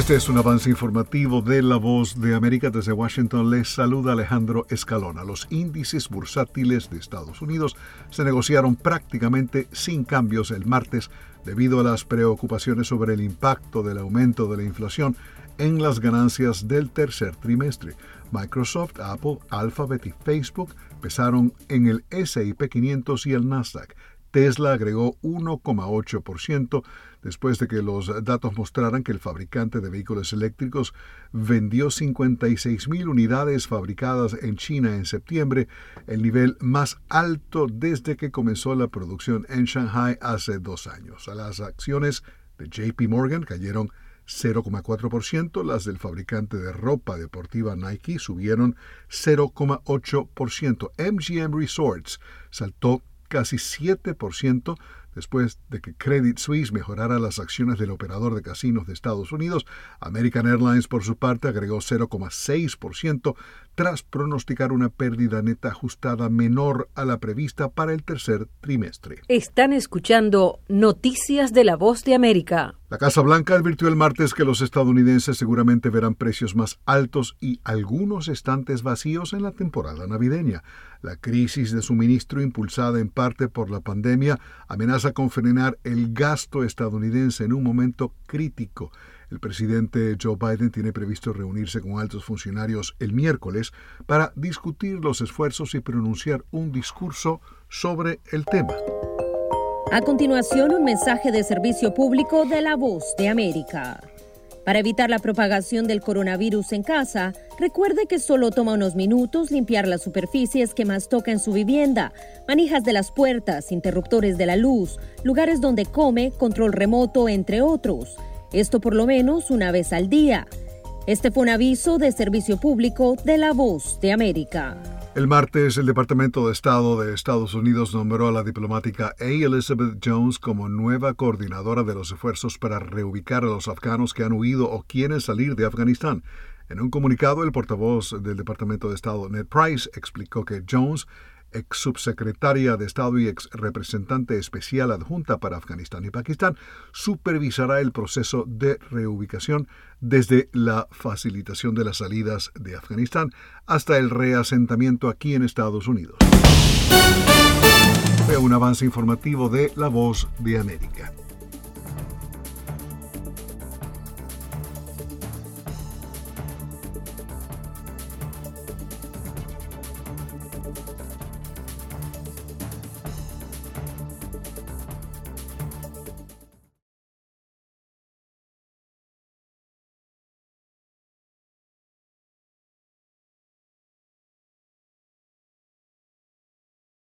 Este es un avance informativo de La Voz de América. Desde Washington les saluda Alejandro Escalona. Los índices bursátiles de Estados Unidos se negociaron prácticamente sin cambios el martes debido a las preocupaciones sobre el impacto del aumento de la inflación en las ganancias del tercer trimestre. Microsoft, Apple, Alphabet y Facebook pesaron en el SIP 500 y el Nasdaq. Tesla agregó 1,8% después de que los datos mostraran que el fabricante de vehículos eléctricos vendió 56.000 unidades fabricadas en China en septiembre, el nivel más alto desde que comenzó la producción en Shanghai hace dos años. Las acciones de JP Morgan cayeron 0,4%, las del fabricante de ropa deportiva Nike subieron 0,8%. MGM Resorts saltó casi 7% después de que Credit Suisse mejorara las acciones del operador de casinos de Estados Unidos. American Airlines, por su parte, agregó 0,6% tras pronosticar una pérdida neta ajustada menor a la prevista para el tercer trimestre. Están escuchando Noticias de la Voz de América. La Casa Blanca advirtió el martes que los estadounidenses seguramente verán precios más altos y algunos estantes vacíos en la temporada navideña. La crisis de suministro, impulsada en parte por la pandemia, amenaza con frenar el gasto estadounidense en un momento crítico. El presidente Joe Biden tiene previsto reunirse con altos funcionarios el miércoles para discutir los esfuerzos y pronunciar un discurso sobre el tema. A continuación, un mensaje de servicio público de la voz de América. Para evitar la propagación del coronavirus en casa, recuerde que solo toma unos minutos limpiar las superficies que más toca en su vivienda, manijas de las puertas, interruptores de la luz, lugares donde come, control remoto, entre otros. Esto por lo menos una vez al día. Este fue un aviso de servicio público de La Voz de América. El martes, el Departamento de Estado de Estados Unidos nombró a la diplomática A. Elizabeth Jones como nueva coordinadora de los esfuerzos para reubicar a los afganos que han huido o quieren salir de Afganistán. En un comunicado, el portavoz del Departamento de Estado, Ned Price, explicó que Jones ex subsecretaria de Estado y ex representante especial adjunta para Afganistán y Pakistán, supervisará el proceso de reubicación desde la facilitación de las salidas de Afganistán hasta el reasentamiento aquí en Estados Unidos. Fue un avance informativo de La Voz de América.